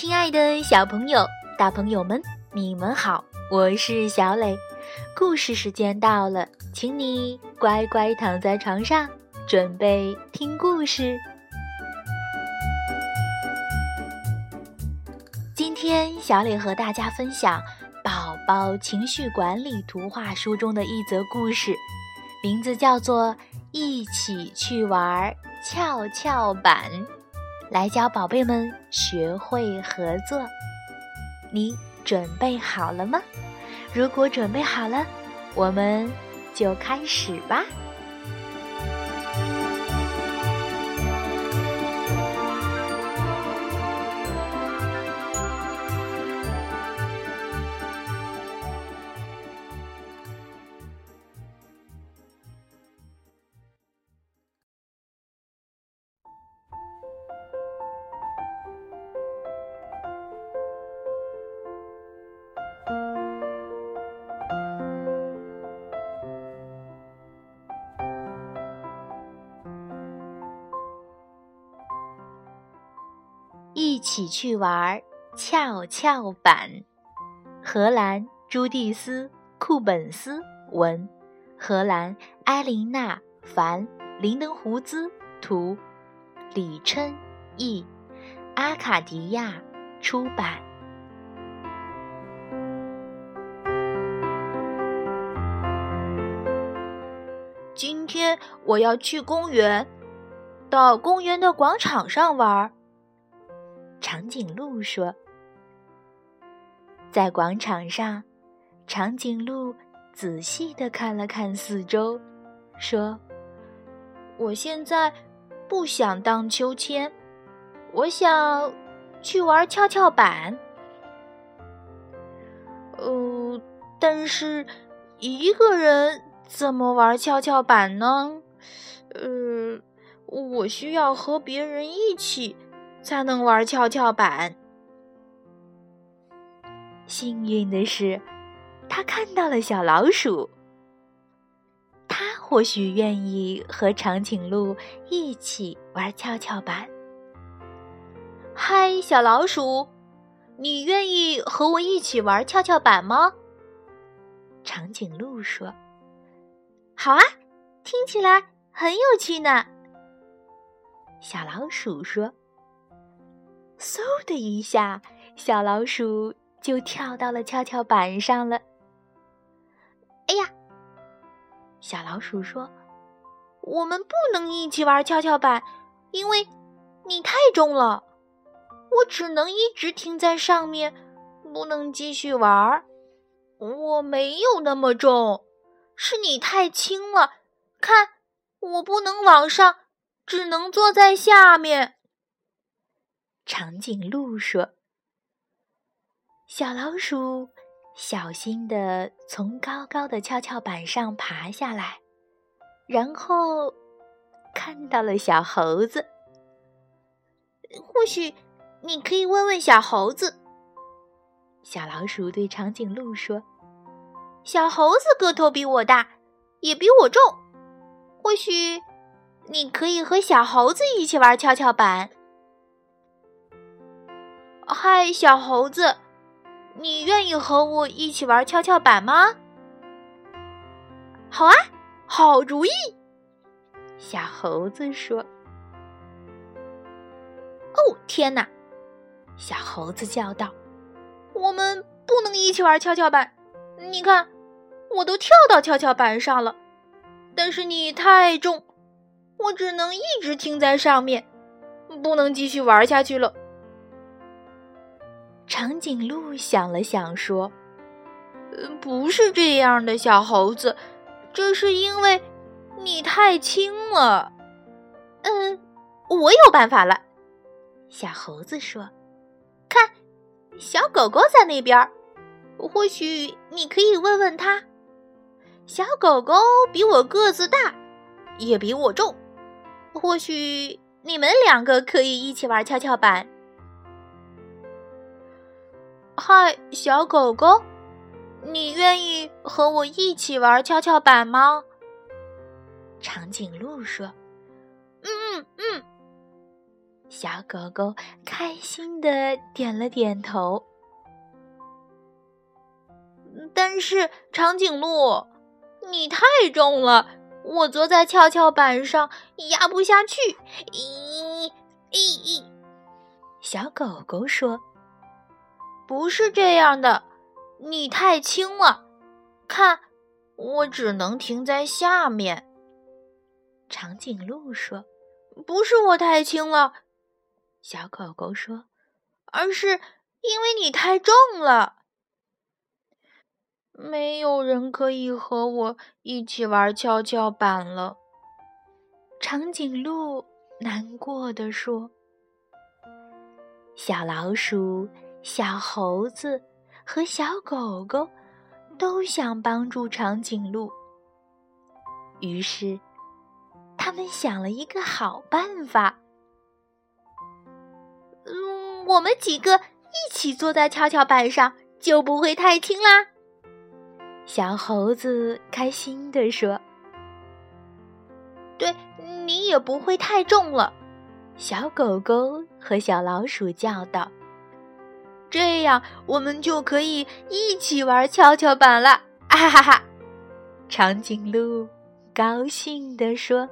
亲爱的小朋友、大朋友们，你们好，我是小磊。故事时间到了，请你乖乖躺在床上，准备听故事。今天，小磊和大家分享《宝宝情绪管理图画书》中的一则故事，名字叫做《一起去玩跷跷板》。来教宝贝们学会合作，你准备好了吗？如果准备好了，我们就开始吧。一起去玩跷跷板。荷兰朱蒂斯·库本斯文，荷兰埃琳娜·凡·林登胡兹图，李琛译，阿卡迪亚出版。今天我要去公园，到公园的广场上玩。长颈鹿说：“在广场上，长颈鹿仔细的看了看四周，说：‘我现在不想荡秋千，我想去玩跷跷板。’呃，但是一个人怎么玩跷跷板呢？呃，我需要和别人一起。”才能玩跷跷板。幸运的是，他看到了小老鼠。他或许愿意和长颈鹿一起玩跷跷板。嗨，小老鼠，你愿意和我一起玩跷跷板吗？长颈鹿说：“好啊，听起来很有趣呢。”小老鼠说。嗖的一下，小老鼠就跳到了跷跷板上了。哎呀，小老鼠说：“我们不能一起玩跷跷板，因为你太重了，我只能一直停在上面，不能继续玩。我没有那么重，是你太轻了。看，我不能往上，只能坐在下面。”长颈鹿说：“小老鼠小心地从高高的跷跷板上爬下来，然后看到了小猴子。或许你可以问问小猴子。”小老鼠对长颈鹿说：“小猴子个头比我大，也比我重。或许你可以和小猴子一起玩跷跷板。”嗨，小猴子，你愿意和我一起玩跷跷板吗？好啊，好主意。小猴子说：“哦，天哪！”小猴子叫道：“我们不能一起玩跷跷板。你看，我都跳到跷跷板上了，但是你太重，我只能一直停在上面，不能继续玩下去了。”长颈鹿想了想，说：“不是这样的，小猴子，这是因为你太轻了。”嗯，我有办法了。小猴子说：“看，小狗狗在那边，或许你可以问问他。小狗狗比我个子大，也比我重，或许你们两个可以一起玩跷跷板。”嗨，小狗狗，你愿意和我一起玩跷跷板吗？长颈鹿说：“嗯嗯嗯。”小狗狗开心的点了点头。但是长颈鹿，你太重了，我坐在跷跷板上压不下去。咦咦咦！小狗狗说：“不是这样的，你太轻了，看，我只能停在下面。”长颈鹿说：“不是我太轻了。”小狗狗说：“而是因为你太重了。”没有人可以和我一起玩跷跷板了。长颈鹿难过的说：“小老鼠、小猴子和小狗狗都想帮助长颈鹿，于是他们想了一个好办法。嗯，我们几个一起坐在跷跷板上，就不会太轻啦。”小猴子开心地说：“对你也不会太重了。”小狗狗和小老鼠叫道：“这样我们就可以一起玩跷跷板了！”哈哈哈！长颈鹿高兴地说。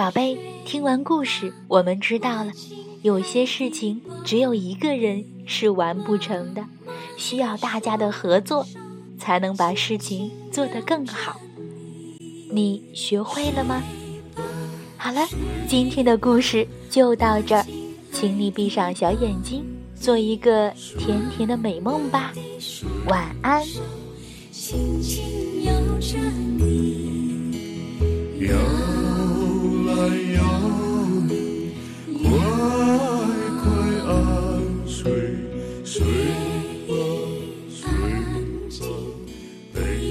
宝贝，听完故事，我们知道了，有些事情只有一个人是完不成的，需要大家的合作，才能把事情做得更好。你学会了吗？好了，今天的故事就到这儿，请你闭上小眼睛，做一个甜甜的美梦吧，晚安。轻轻摇着你太阳，快快安睡，睡吧，睡吧。